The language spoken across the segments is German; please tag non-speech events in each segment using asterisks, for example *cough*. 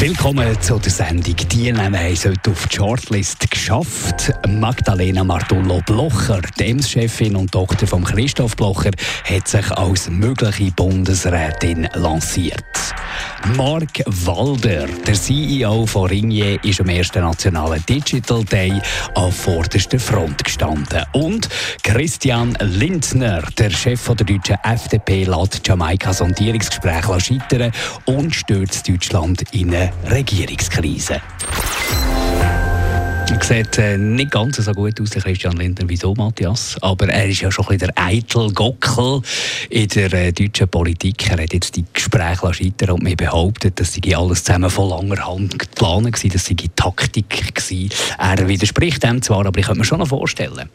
Willkommen zu der Sendung. Die Namen haben heute auf die Shortlist geschafft. Magdalena Martullo Blocher, die Ems-Chefin und Tochter von Christoph Blocher, hat sich als mögliche Bundesrätin lanciert. Mark Walder, der CEO von Ringier, ist am ersten nationalen Digital Day an vorderster Front gestanden. Und Christian Lindner, der Chef der deutschen FDP, lässt Jamaika Sondierungsgespräch scheitern und stürzt Deutschland in eine Regierungskrise. Sieht äh, nicht ganz so gut aus, der Christian Lindner. Wieso, Matthias? Aber er ist ja schon ein der Eitel-Gockel in der äh, deutschen Politik. Er hat jetzt die Gespräche scheitern und mir behauptet, dass sie alles zusammen von langer Hand geplant war, dass sie Taktik war. Er widerspricht dem zwar, aber ich könnte mir schon noch vorstellen.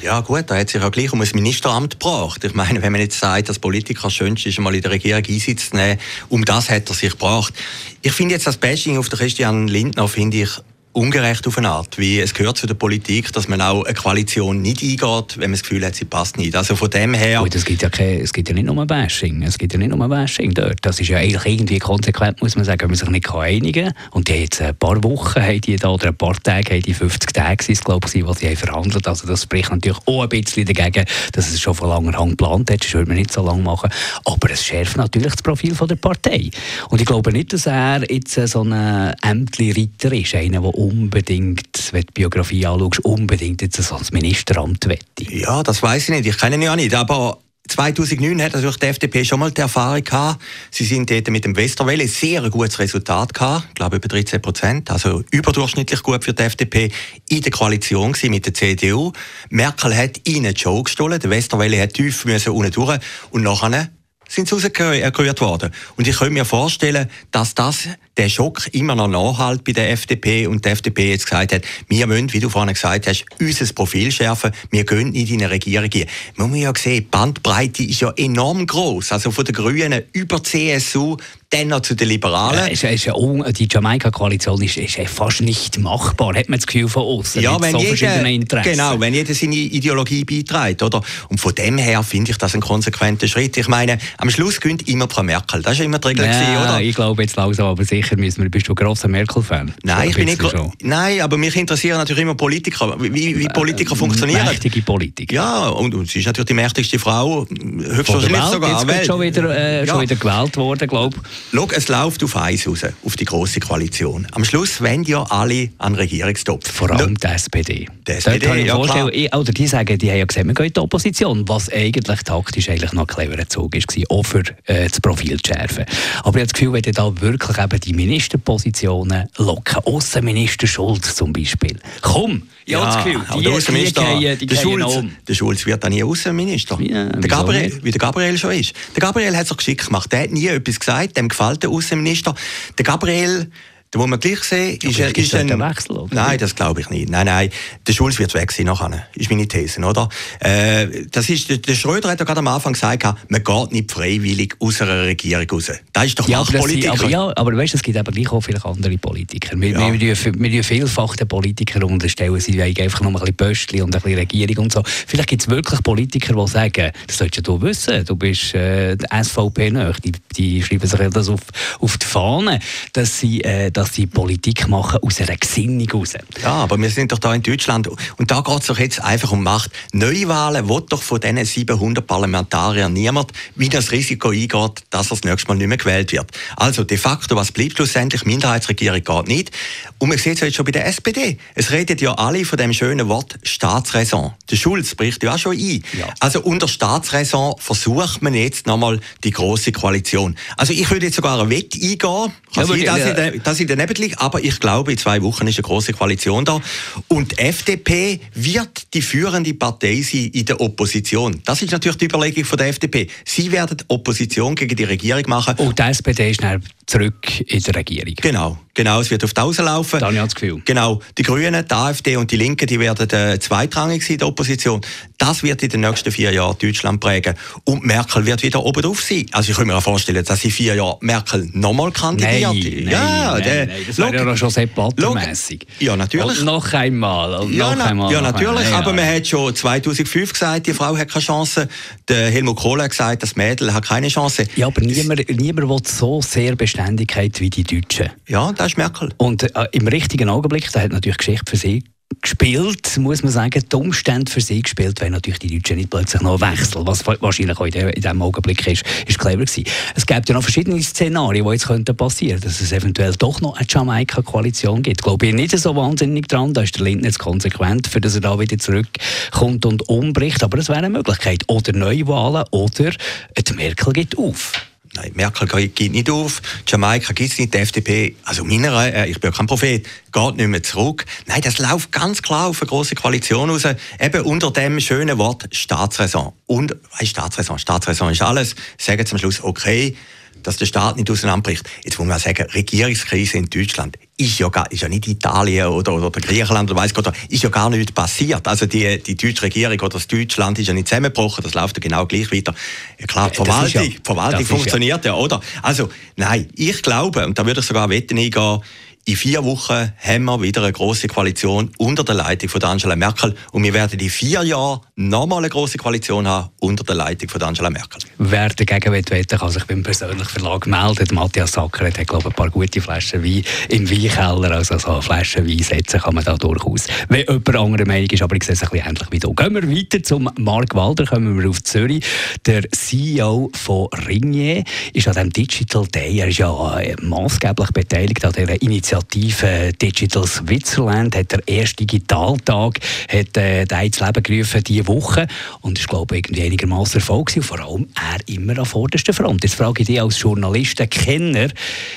Ja gut, er hat sich ja gleich um ein Ministeramt gebracht. Ich meine, wenn man jetzt sagt, dass Politiker das Schönste ist, einmal in der Regierung Einsatz zu nehmen, um das hat er sich gebracht. Ich finde jetzt das Bashing auf den Christian Lindner, finde ich ungerecht auf eine Art, wie es gehört zu der Politik, dass man auch eine Koalition nicht eingeht, wenn man das Gefühl hat, sie passt nicht. Also von dem her... Gut, es gibt ja, keine, es gibt ja nicht nur Bashing, es gibt ja nicht nur Bashing dort. Das ist ja eigentlich irgendwie konsequent, muss man sagen, wenn man sich nicht einigen kann. Und die jetzt ein paar Wochen, haben die da, oder ein paar Tage, haben die 50 Tage, glaube ich, was sie haben verhandelt Also das spricht natürlich auch ein bisschen dagegen, dass es schon von langer Hand geplant hat. Das würde man nicht so lange machen. Aber es schärft natürlich das Profil von der Partei. Und ich glaube nicht, dass er jetzt so ein Ämtli-Ritter ist, einer, der unbedingt, wenn du die Biografie anschaust, unbedingt jetzt so als Ministeramt wette. Ja, das weiß ich nicht. Ich kenne ihn ja nicht. Aber 2009 hat natürlich die FDP schon mal die Erfahrung gehabt. Sie sind dort mit dem Westerwelle sehr ein gutes Resultat gehabt. Ich glaube, über 13 Prozent. Also überdurchschnittlich gut für die FDP in der Koalition mit der CDU. Merkel hat ihnen die Show gestohlen. Der Westerwelle hat tief müssen unten durch. Und nachher sind sie rausgerührt worden. Und ich könnte mir vorstellen, dass das der Schock immer noch nachhalt bei der FDP und die FDP jetzt gesagt hat, wir müssen, wie du vorhin gesagt hast, unser Profil schärfen, wir gehen nicht in eine Regierung gehen. Man muss ja sehen, die Bandbreite ist ja enorm groß. Also von den Grünen über CSU dann noch zu den Liberalen. Ja, ist, ist ja die Jamaika-Koalition ist, ist fast nicht machbar, hat man das Gefühl von außen. Ja, wenn so jeder, genau, wenn jeder seine Ideologie beiträgt, oder? Und von dem her finde ich das ein konsequenter Schritt. Ich meine, am Schluss gewinnt immer Frau Merkel. Das ist immer die Regel, ja, gewesen, oder? Ich glaube jetzt langsam, aber sicher müssen wir. Bist du ein grosser Merkel-Fan? Nein, ich bin nicht. Nein, aber mich interessieren natürlich immer Politiker, wie, wie Politiker äh, funktionieren. Mächtige Politiker. Ja, und, und sie ist natürlich die mächtigste Frau, höchstwahrscheinlich sogar. Jetzt schon wieder, äh, ja. schon wieder gewählt worden, glaube ich. Schau, es läuft auf eins raus, auf die große Koalition. Am Schluss wollen ja alle an Regierungstopf. Vor allem die SPD. Die SPD, ja klar. Oder die sagen, die haben ja gesagt, wir gehen in die Opposition, was eigentlich taktisch eigentlich noch ein cleverer Zug war, auch für äh, das Profil zu schärfen. Aber ich habe das Gefühl, wenn da wirklich eben die Ministerpositionen locken, Außenminister Schulz zum Beispiel, komm, ich ja, das Gefühl, die, der Außenminister, die, die der, Schulz, um. der Schulz wird dann nie Außenminister. Ja, der Gabriel, wie der Gabriel schon ist. Der Gabriel hat es geschickt gemacht. Der hat nie etwas gesagt, dem gefällt der Außenminister. Der Gabriel muss man gleich sehen, ist, ist, ist ein, Wechsel, oder? Nein, das glaube ich nicht. Nein, nein, der Schulz wird weg sein nachher, ist meine These, oder? Äh, das ist, der Schröder hat ja gerade am Anfang gesagt, man geht nicht freiwillig aus einer Regierung raus. Das ist doch ja, Machtpolitiker. Aber, ja, aber weißt, es gibt aber gleich auch vielleicht andere Politiker. Wir, ja. wir, wir, wir vielfach den Politikern unterstellen, sie wollen einfach noch ein bisschen Pöstchen und ein bisschen Regierung und so. Vielleicht gibt es wirklich Politiker, die sagen, das solltest du wissen, du bist äh, SVP nach. Die, die schreiben sich das auf, auf die Fahne, dass sie, äh, dass sie Politik machen aus einer Gesinnung raus. Ja, aber wir sind doch da in Deutschland und da geht es doch jetzt einfach um Macht. Neuwahlen will doch von diesen 700 Parlamentariern niemand, wie das Risiko eingeht, dass er das nächste Mal nicht mehr gewählt wird. Also de facto, was bleibt schlussendlich? Minderheitsregierung geht nicht. Und man sieht es jetzt schon bei der SPD. Es redet ja alle von dem schönen Wort Staatsräson. Der Schulz bricht ja auch schon ein. Ja. Also unter Staatsräson versucht man jetzt nochmal die große Koalition. Also ich würde jetzt sogar eine Wette eingehen. Ja, sein, dass, ich, der, dass ich daneben liege, aber ich glaube, in zwei Wochen ist eine große Koalition da. Und die FDP wird die führende Partei sein in der Opposition. Das ist natürlich die Überlegung von der FDP. Sie werden Opposition gegen die Regierung machen. Und die SPD ist dann zurück in der Regierung. Genau. Genau, es wird auf die laufen. Da habe ich das Gefühl. Genau, die Grünen, die AfD und die Linken, die werden äh, zweitrangig sein, die Opposition. Das wird in den nächsten vier Jahren Deutschland prägen. Und Merkel wird wieder oben drauf sein. Also ich kann mir vorstellen, dass in vier Jahren Merkel nochmal kandidiert. Nein, ja, nein, nein, das wäre ja schon sehr mässig. Ja, natürlich. Und noch einmal. Und ja, noch einmal, ja, natürlich. Einmal. Aber man hat schon 2005 gesagt, die Frau hat keine Chance. Der Helmut Kohl hat gesagt, das Mädel hat keine Chance. Ja, aber niemand, niemand will so sehr Beständigkeit wie die Deutschen. Ja, das ist Merkel. Und äh, im richtigen Augenblick, da hat natürlich Geschichte für sie gespielt, muss man sagen, die Umstände für sie gespielt, wenn natürlich die Deutschen nicht plötzlich noch wechseln, was wahrscheinlich auch in diesem Augenblick ist, ist clever gewesen. Es gibt ja noch verschiedene Szenarien, die jetzt könnten passieren dass es eventuell doch noch eine Jamaika-Koalition gibt. Glaube ich nicht so wahnsinnig dran, da ist der Lindner jetzt konsequent, für dass er da wieder zurückkommt und umbricht, aber es wäre eine Möglichkeit. Oder Neuwahlen oder die Merkel geht auf. Nein, Merkel geht nicht auf, Jamaika gibt es nicht, die FDP, also meiner, äh, ich bin ja kein Prophet, geht nicht mehr zurück. Nein, das läuft ganz klar auf eine große Koalition raus, eben unter dem schönen Wort Staatsräson. Und, weißt, Staatsräson, Staatsräson ist alles, sagen zum Schluss, okay, dass der Staat nicht auseinanderbricht. Jetzt muss man sagen, Regierungskrise in Deutschland ist ja, gar, ist ja nicht Italien oder, oder Griechenland oder weiss Gott, ist ja gar nicht passiert. Also die, die deutsche Regierung oder das Deutschland ist ja nicht zusammengebrochen, das läuft ja genau gleich weiter. Ja klar, die Verwaltung, ja, Verwaltung funktioniert ja. ja, oder? Also, nein, ich glaube, und da würde ich sogar wetten eingehen, in vier Wochen haben wir wieder eine große Koalition unter der Leitung von Angela Merkel und wir werden in vier Jahren nochmal eine große Koalition haben unter der Leitung von Angela Merkel. Wer dagegen wetten kann sich beim persönlichen Verlag melden. Matthias Sacker hat, glaube ein paar gute Flaschen Wein im Weinkeller. Also so Flaschen Wein setzen kann man da durchaus. Wenn jemand anderer Meinung ist, aber ich sehe es ein bisschen ähnlich wie du. Gehen wir weiter zum Mark Walder, kommen wir auf Zürich. Der CEO von Ringier ist an diesem Digital Day, er ist ja äh, maßgeblich beteiligt an dieser Initiative Initiative Digital Switzerland hat der erste Digitaltag hat, äh, ins Leben gerufen diese Woche und ich glaube irgendwie einigermaßen Erfolg und vor allem er immer an vorderster Front. Jetzt frage ich dich als Journalisten, Kenner,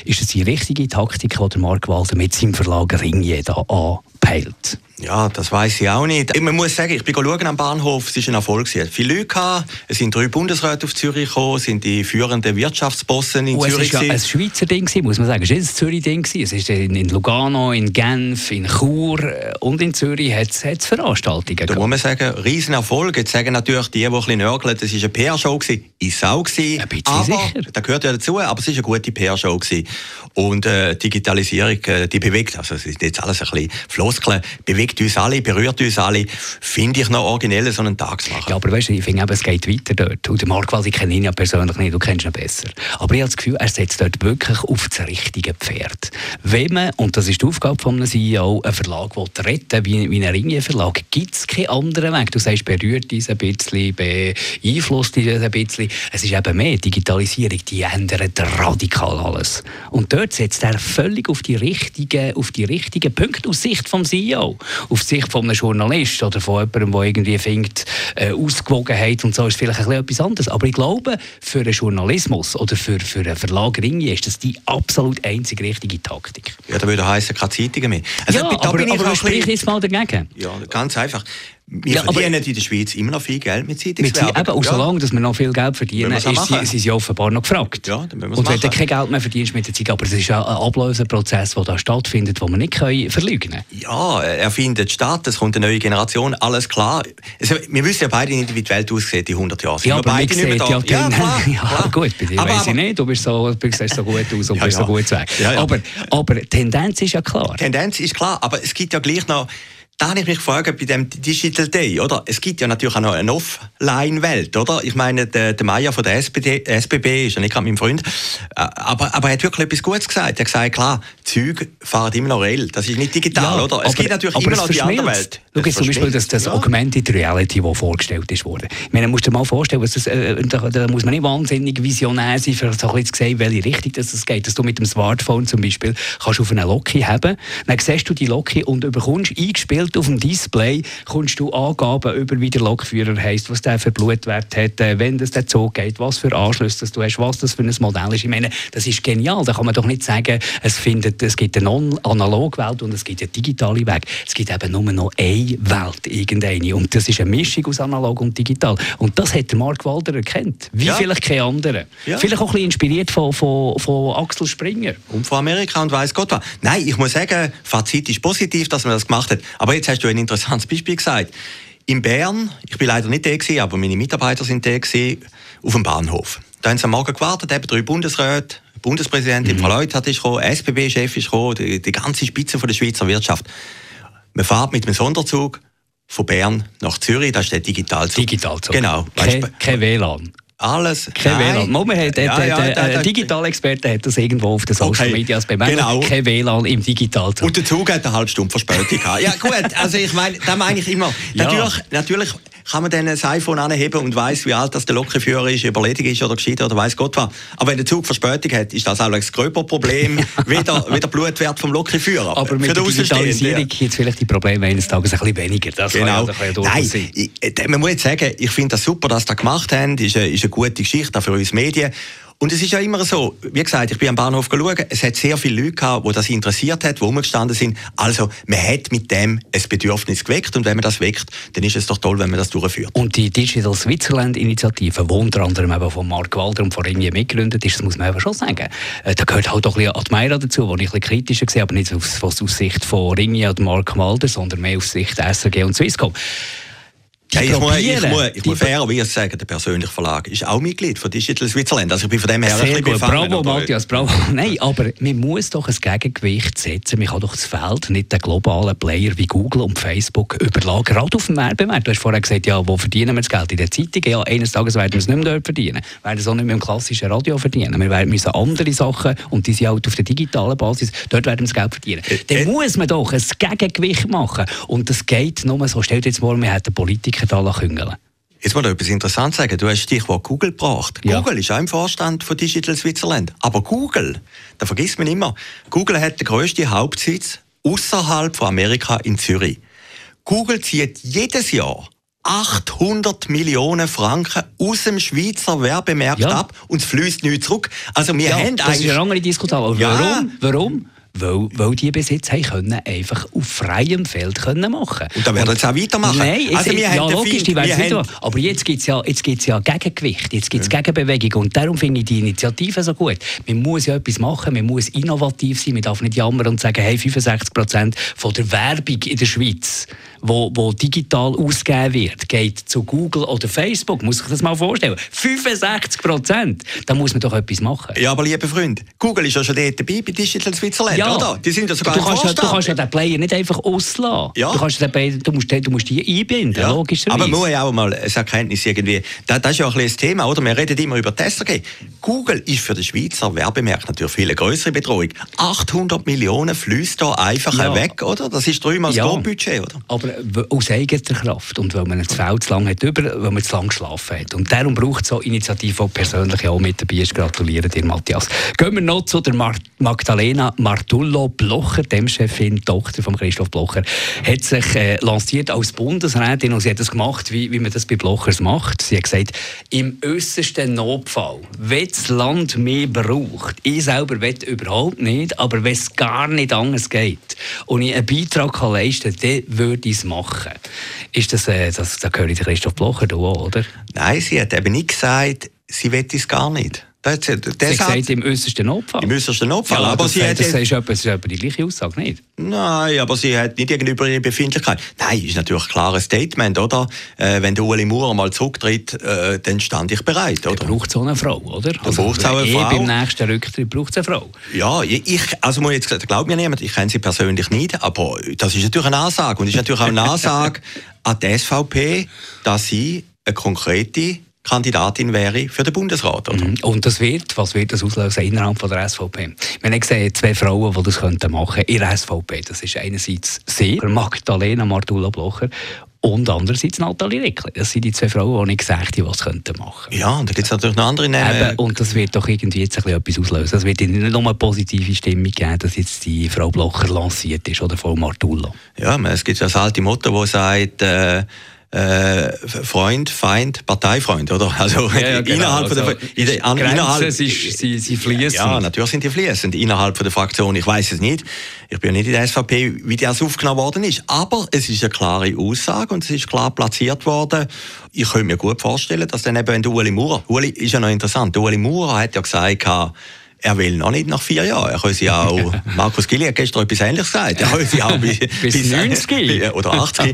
ist es die richtige Taktik, die Mark Walser mit seinem Verlag Ringier da anpeilt? Ja, das weiß ich auch nicht. Man muss sagen, ich bin schauen am Bahnhof, es war ein Erfolg. Es viele Leute gehabt, es sind drei Bundesräte auf Zürich gekommen, es sind die führenden Wirtschaftsbossen in oh, Zürich. Es war ja ein Schweizer Ding, muss man sagen. Es war ein Zürich-Ding. Es ist in Lugano, in Genf, in Chur äh, und in Zürich hat es Veranstaltungen Da muss man sagen, riesen Erfolg. Jetzt sagen natürlich die, die ein bisschen nörgeln, das war eine PR-Show, ist auch gewesen. Ein bisschen aber, sicher. Das gehört ja dazu, aber es war eine gute PR-Show. Und äh, Digitalisierung, äh, die bewegt, also es ist jetzt alles ein bisschen Floskeln, bewegt uns alle, berührt uns alle, finde ich noch originell, so einen Tag zu machen. Ja, aber weißt du, ich finde, es geht weiter dort. Und den Markwald, ich kenne ihn ja persönlich nicht, du kennst ihn besser. Aber ich habe das Gefühl, er setzt dort wirklich auf das richtige Pferd. Wenn man, und das ist die Aufgabe von einem CEO, einen Verlag retten wie, wie ein Ringier-Verlag, gibt es keinen anderen Weg. Du sagst, berührt uns ein bisschen, beeinflusst uns ein bisschen. Es ist eben mehr Digitalisierung, die ändert radikal alles. Und dort setzt er völlig auf die richtigen, auf die richtigen Punkte aus Sicht des CEO. Auf Sicht von einem Journalist oder von jemandem, der irgendwie findet, äh, Ausgewogenheit und so ist vielleicht ein etwas anderes. Aber ich glaube, für einen Journalismus oder für, für einen Verlag Ringe ist das die absolut einzig richtige Taktik. Ja, da würde heißen, keine Zeitungen mehr. Also, ja, aber, aber sprich jetzt mal dagegen. Ja, ganz einfach. Wir ja, verdienen in der Schweiz immer noch viel Geld mit Zeitungswerbung. Mit, eben, auch ja. solange dass wir noch viel Geld verdienen, ist sie, sind sie offenbar noch gefragt. Ja, und wenn du kein Geld mehr verdienst mit der Zeit, aber es ist ja ein Ablöseprozess, der da stattfindet, den wir nicht können verleugnen können. Ja, er findet statt, es kommt eine neue Generation, alles klar. Also, wir wissen ja beide nicht, wie die Welt aussieht in 100 Jahren. Sind ja, aber beide nicht mehr da. Ja, ja, klar, *laughs* ja gut, bei dir weiß ich nicht, du bist so, du siehst so gut aus und ja, bist so gut weg. Aber, aber die Tendenz ist ja klar. Die Tendenz ist klar, aber es gibt ja gleich noch da habe ich mich gefragt, bei dem Digital Day, oder? Es gibt ja natürlich auch noch eine Offline-Welt, oder? Ich meine, der, der Meier von der SPD, SBB ist ja nicht gerade mein Freund, äh, aber, aber er hat wirklich etwas Gutes gesagt. Er hat gesagt, klar, Züge fahren immer noch real. Das ist nicht digital, ja, oder? Es aber, gibt natürlich immer noch die andere Welt. Schau jetzt zum Beispiel das, das ja. Augmented Reality, das vorgestellt ist worden. Ich meine, musst dir mal vorstellen, das, äh, da, da, muss man nicht wahnsinnig visionär sein, für so ein bisschen zu sehen, welche Richtung das, das geht. Dass du mit dem Smartphone zum Beispiel kannst auf eine Loki haben, dann siehst du die Loki und bekommst eingespielt auf dem Display kommst du Angaben über, wie der Lokführer heisst, was der für Blutwert hat, äh, wenn das der Zug geht, was für Anschlüsse du hast, was das für ein Modell ist. Ich meine, das ist genial. Da kann man doch nicht sagen, es, findet, es gibt eine Analogwelt und es gibt eine digitale Weg. Es gibt eben nur noch eine Welt, irgendeine. Und das ist eine Mischung aus analog und digital. Und das hat Mark Walder erkannt. Wie ja. vielleicht kein anderer. Ja. Vielleicht auch ein bisschen inspiriert von, von, von Axel Springer. Und von Amerika und weiß Gott was. Nein, ich muss sagen, Fazit ist positiv, dass man das gemacht hat. Aber jetzt hast du ein interessantes Beispiel gesagt. In Bern, ich bin leider nicht da aber meine Mitarbeiter sind da auf dem Bahnhof. Da haben sie am Morgen gewartet, eben drei Bundesräte, Bundespräsidentin, mhm. Frau Leuthard ist gekommen, SBB-Chef ist gekommen, die, die, ganze Spitze von der Schweizer Wirtschaft. Man fährt mit einem Sonderzug von Bern nach Zürich, das ist der Digitalzug. Digitalzug. Genau. Kein, kein WLAN. Alles. Kein WLAN. Moment, hat, ja, ja, der, der, der Digitalexperte hat das irgendwo auf den Social okay. Media bemerkt. Genau. Kein WLAN im Digitalzug. Und der Zug hat eine halbe Stunde Verspätung gehabt. Ja gut, also ich meine, da meine ich immer. Natürlich, natürlich kann man dann ein iPhone anheben und weiß, wie alt das der Lokführer ist, ob er ledig ist oder gescheit oder weiß Gott was. Aber wenn der Zug Verspätung hat, ist das auch ein gröber Problem *laughs* wie der, wie der Blutwert vom Lokführer. Aber mit der Digitalisierung gibt es vielleicht die Probleme eines Tages ein bisschen weniger. Das genau. kann ja, das kann ja Nein, ich, äh, man muss jetzt sagen, ich finde das super, dass sie das gemacht haben. Das ist eine, ist eine gute Geschichte auch für uns Medien. Und es ist ja immer so, wie gesagt, ich bin am Bahnhof geschaut, es hat sehr viele Leute gehabt, die das interessiert hat, die umgestanden sind. Also, man hat mit dem ein Bedürfnis geweckt und wenn man das weckt, dann ist es doch toll, wenn man das durchführt. Und die Digital Switzerland Initiative, die unter anderem eben von Mark Walder und von Ringier mitgegründet ist, das muss man eben schon sagen. Äh, da gehört halt auch ein bisschen Admira dazu, wo ich ein bisschen kritischer sehe, aber nicht aus, aus Sicht von Ringier und Mark Walder, sondern mehr aus Sicht SRG und Swisscom. Ja, ich, muss, ich, muss, ich muss fairerweise sagen, der persönliche Verlag ist auch Mitglied von Digital Switzerland. Also ich bin von dem her Sehr ein bisschen Bravo, Matthias, bravo. *laughs* Nein, aber man muss doch ein Gegengewicht setzen. Man kann doch das Feld nicht den globalen Player wie Google und Facebook überlagen. Gerade auf dem Werbemarkt. Du hast vorher gesagt, ja, wo verdienen wir das Geld? In der Zeitung? Ja, eines Tages werden wir es nicht mehr dort verdienen. Wir werden es auch nicht mehr im klassischen Radio verdienen. Wir werden müssen andere Sachen, und die sind halt auf der digitalen Basis, dort werden wir das Geld verdienen. Äh, Dann äh, muss man doch ein Gegengewicht machen. Und das geht nur so. Stell dir jetzt vor, wir hätten Politiker Da küngeln Jetzt mal etwas Interessantes sagen. Du hast Stichwort Google gebracht. Ja. Google ist auch im Vorstand von Digital Switzerland. Aber Google, da vergisst man immer, Google hat den grössten Hauptsitz außerhalb von Amerika in Zürich. Google zieht jedes Jahr 800 Millionen Franken aus dem Schweizer Werbemarkt ja. ab und es fließt nicht zurück. Also wir ja, haben das ist eine andere Diskussion. Ja. Warum? Warum? Weil, weil die bis jetzt haben können, einfach auf freiem Feld können machen Und da werden wir jetzt auch weitermachen. Nein, also wir ja, haben logisch, die werden weiter Aber jetzt gibt es ja, ja Gegengewicht, jetzt gibt es ja. Gegenbewegung. Und darum finde ich die Initiative so gut. Man muss ja etwas machen, man muss innovativ sein, man darf nicht jammern und sagen, hey, 65 Prozent von der Werbung in der Schweiz, wo, wo digital ausgegeben wird, geht zu Google oder Facebook. Muss ich das mal vorstellen? 65 Prozent! Da muss man doch etwas machen. Ja, aber liebe Freunde, Google ist ja schon dort dabei bei Digital Switzerland. Ja, ja. oder? Die sind ja sogar du kannst, ja, du kannst ja den Player nicht einfach auslassen. Ja. Du, kannst den Player, du, musst, du musst die einbinden, ja. logischerweise. Aber man muss ja auch mal eine Erkenntnis irgendwie, das, das ist ja auch ein das Thema, oder? Wir reden immer über die SRG. Google ist für den Schweizer Werbemarkt natürlich viel eine größere Bedrohung. 800 Millionen fließt da einfach ja. weg, oder? Das ist dreimal das ja. Budget, oder? Aber aus eigener Kraft und weil man das Feld zu lange hat, über, weil man zu lange geschlafen hat. Und darum braucht es so Initiative, die persönlich auch mit dabei ist. Gratuliere dir, Matthias. Gehen wir noch zu der Magdalena Martin. Dullo Blocher, dem Chefin, Tochter von Christoph Blocher, hat sich äh, lanciert als Bundesrätin und sie hat das gemacht, wie, wie man das bei Blochers macht. Sie hat gesagt, im äußersten Notfall, wenn das Land mehr braucht, ich selber will überhaupt nicht, aber wenn es gar nicht anders geht und ich einen Beitrag kann leisten kann, dann würde ich es machen. Ist das, äh, das, das gehört Christoph Blocher auch, oder? Nein, sie hat eben nicht gesagt, sie will es gar nicht. Das, das sie hat gesagt, im äußersten Notfall. Im äußersten Notfall. Ja, aber das, sie das, hat, das ist etwa, ist etwa die gleiche Aussage, nicht? Nein, aber sie hat nicht gegenüber ihre Befindlichkeit. Nein, ist natürlich ein klares Statement, oder? Äh, wenn der Ueli Maurer mal zurücktritt, äh, dann stand ich bereit, oder? braucht auch eine Frau, oder? Da also, braucht es auch eine Frau. beim nächsten Rücktritt braucht es eine Frau. Ja, ich, also muss jetzt, glaubt mir niemand, ich kenne sie persönlich nicht, aber das ist natürlich eine Ansage. Und es ist natürlich auch eine *laughs* Ansage an die SVP, dass sie eine konkrete Kandidatin wäre für den Bundesrat. Oder? Mhm. Und das wird, was wird das auslösen innerhalb von der SVP? Wir haben gesehen, zwei Frauen, die das könnten machen in der SVP. Das ist einerseits sie, Magdalena Martula Blocher, und andererseits Nathalie Rickli. Das sind die zwei Frauen, die ich gesagt habe, was könnten machen. Ja, und da gibt es natürlich noch andere Namen. Eben, und das wird doch irgendwie jetzt ein bisschen etwas auslösen. Es wird nicht nur eine positive Stimmung geben, dass jetzt die Frau Blocher lanciert ist oder Frau Martula. Ja, es gibt ja das alte Motto, das sagt, äh, äh, Freund, Feind, Parteifreund, oder? *laughs* Also ja, ja, genau. innerhalb also, von der, in an, innerhalb, sie, sie, sie fließen. Ja, natürlich sind die fließend innerhalb von der Fraktion. Ich weiß es nicht. Ich bin nicht in der SVP, wie das aufgenommen worden ist. Aber es ist eine klare Aussage und es ist klar platziert worden. Ich könnte mir gut vorstellen, dass dann eben der Ueli Maurer, Ueli ist ja noch interessant, Ueli Maurer hat ja gesagt, er will noch nicht nach vier Jahren. Er könnte auch, *laughs* Markus Gilli hat gestern etwas Ähnliches gesagt. Er könnte auch *laughs* bis, bis, bis 90 *laughs* oder 80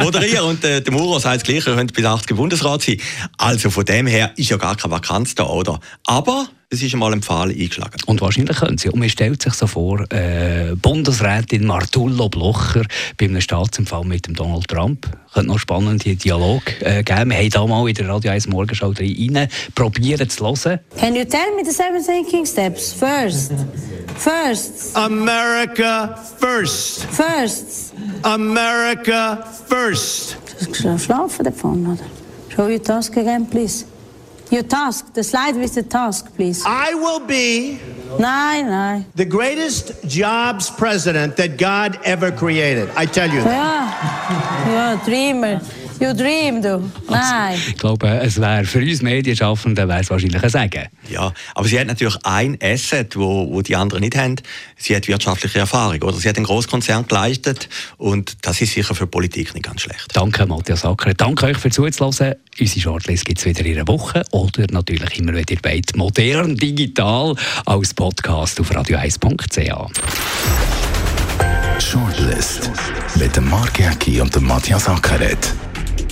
moderieren. Und äh, der Maurer sagt das Gleiche, er könnte bis 80 Bundesrat sein. Also von dem her ist ja gar keine Vakanz da, oder? Aber es ist einmal ein Pfahl eingeschlagen. Und wahrscheinlich können Sie. Und man stellt sich so vor, äh, Bundesrätin Martullo Blocher bei einem Staatsempfall mit dem Donald Trump. Könnte noch spannende Dialog äh, geben. Wir haben da mal in der Radio 1 Morgenschau rein probieren zu hören. Can you tell me the seven thinking steps? First. First. America first. First. America first. Schlafen davon, oder? Show your task again, please. Your task, the slide with the task, please. I will be Nein, nein. the greatest jobs president that God ever created. I tell you that. Ja, ja, Dreamer. You dream, du. Nein. Ich glaube, es wäre für uns Medienschaffende wäre es wahrscheinlich ein Sagen. Ja, aber sie hat natürlich ein Asset, wo, wo die anderen nicht haben. Sie hat wirtschaftliche Erfahrung, oder? Sie hat einen Großkonzern geleistet und das ist sicher für die Politik nicht ganz schlecht. Danke, Matthias Acker. Danke euch für Zuzuhören. Unsere Shortlist gibt es wieder in einer Woche oder natürlich immer wieder bei modern, digital als Podcast auf radio1.ch. Shortlist mit dem Mark Jäcki und dem Matthias Ackeret.